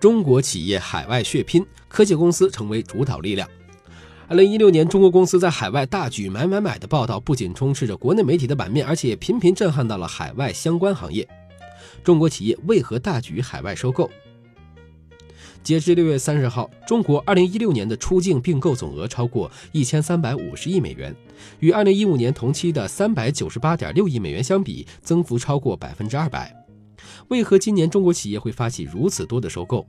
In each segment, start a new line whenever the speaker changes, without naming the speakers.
中国企业海外血拼，科技公司成为主导力量。二零一六年，中国公司在海外大举买买买的报道，不仅充斥着国内媒体的版面，而且频频震撼到了海外相关行业。中国企业为何大举海外收购？截至六月三十号，中国二零一六年的出境并购总额超过一千三百五十亿美元，与二零一五年同期的三百九十八点六亿美元相比，增幅超过百分之二百。为何今年中国企业会发起如此多的收购？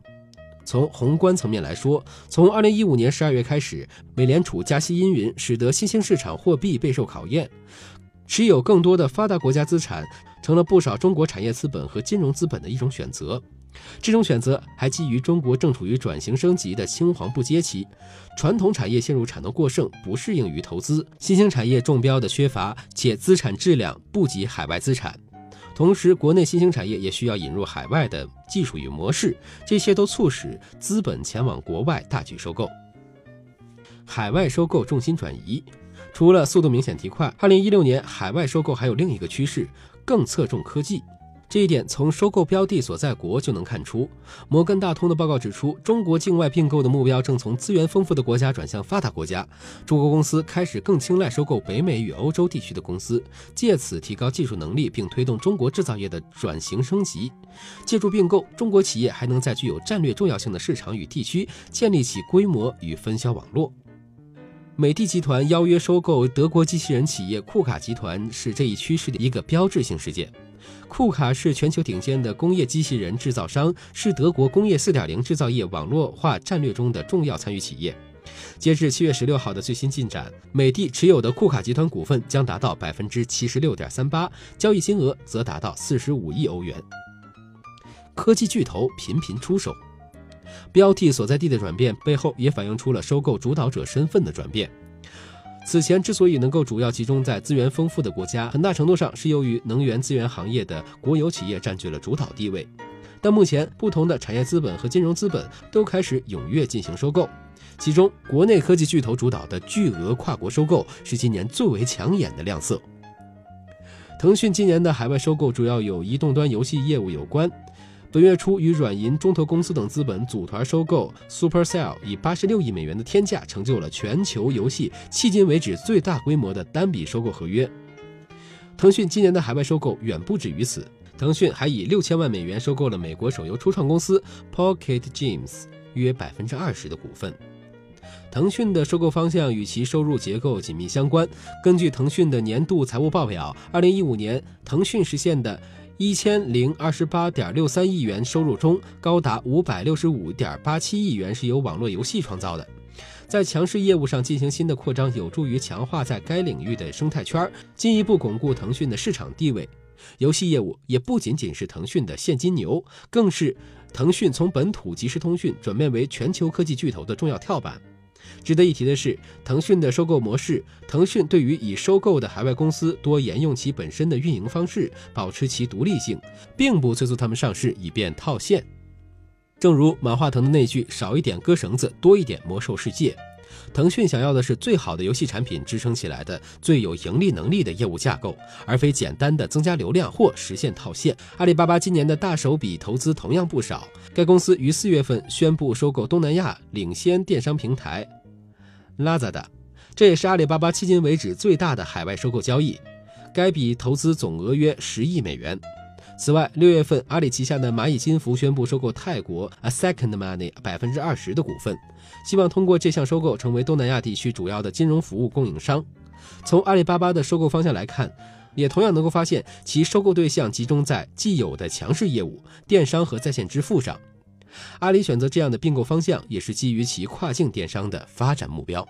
从宏观层面来说，从二零一五年十二月开始，美联储加息阴云，使得新兴市场货币备受考验，持有更多的发达国家资产成了不少中国产业资本和金融资本的一种选择。这种选择还基于中国正处于转型升级的青黄不接期，传统产业陷入产能过剩，不适应于投资；新兴产业中标的缺乏，且资产质量不及海外资产。同时，国内新兴产业也需要引入海外的技术与模式，这些都促使资本前往国外大举收购。海外收购重心转移，除了速度明显提快，二零一六年海外收购还有另一个趋势，更侧重科技。这一点从收购标的所在国就能看出。摩根大通的报告指出，中国境外并购的目标正从资源丰富的国家转向发达国家。中国公司开始更青睐收购北美与欧洲地区的公司，借此提高技术能力，并推动中国制造业的转型升级。借助并购，中国企业还能在具有战略重要性的市场与地区建立起规模与分销网络。美的集团邀约收购德国机器人企业库卡集团，是这一趋势的一个标志性事件。库卡是全球顶尖的工业机器人制造商，是德国工业4.0制造业网络化战略中的重要参与企业。截至七月十六号的最新进展，美的持有的库卡集团股份将达到百分之七十六点三八，交易金额则达到四十五亿欧元。科技巨头频频出手，标的所在地的转变背后也反映出了收购主导者身份的转变。此前之所以能够主要集中在资源丰富的国家，很大程度上是由于能源资源行业的国有企业占据了主导地位。但目前，不同的产业资本和金融资本都开始踊跃进行收购，其中国内科技巨头主导的巨额跨国收购是今年最为抢眼的亮色。腾讯今年的海外收购主要有移动端游戏业务有关。本月初，与软银、中投公司等资本组团收购 Supercell，以八十六亿美元的天价，成就了全球游戏迄今为止最大规模的单笔收购合约。腾讯今年的海外收购远不止于此，腾讯还以六千万美元收购了美国手游初创公司 Pocket Games 约百分之二十的股份。腾讯的收购方向与其收入结构紧密相关。根据腾讯的年度财务报表，二零一五年腾讯实现的。一千零二十八点六三亿元收入中，高达五百六十五点八七亿元是由网络游戏创造的。在强势业务上进行新的扩张，有助于强化在该领域的生态圈，进一步巩固腾讯的市场地位。游戏业务也不仅仅是腾讯的现金牛，更是腾讯从本土即时通讯转变为全球科技巨头的重要跳板。值得一提的是，腾讯的收购模式，腾讯对于已收购的海外公司多沿用其本身的运营方式，保持其独立性，并不催促他们上市以便套现。正如马化腾的那句“少一点割绳子，多一点魔兽世界”，腾讯想要的是最好的游戏产品支撑起来的最有盈利能力的业务架构，而非简单的增加流量或实现套现。阿里巴巴今年的大手笔投资同样不少，该公司于四月份宣布收购东南亚领先电商平台。Lazada，这也是阿里巴巴迄今为止最大的海外收购交易，该笔投资总额约十亿美元。此外，六月份阿里旗下的蚂蚁金服宣布收购泰国 A Second Money 百分之二十的股份，希望通过这项收购成为东南亚地区主要的金融服务供应商。从阿里巴巴的收购方向来看，也同样能够发现其收购对象集中在既有的强势业务——电商和在线支付上。阿里选择这样的并购方向，也是基于其跨境电商的发展目标。